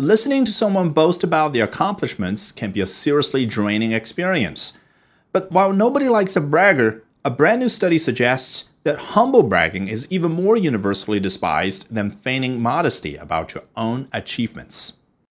listening to someone boast about their accomplishments can be a seriously draining experience. But while nobody likes a bragger, a brand new study suggests that humble bragging is even more universally despised than feigning modesty about your own achievements.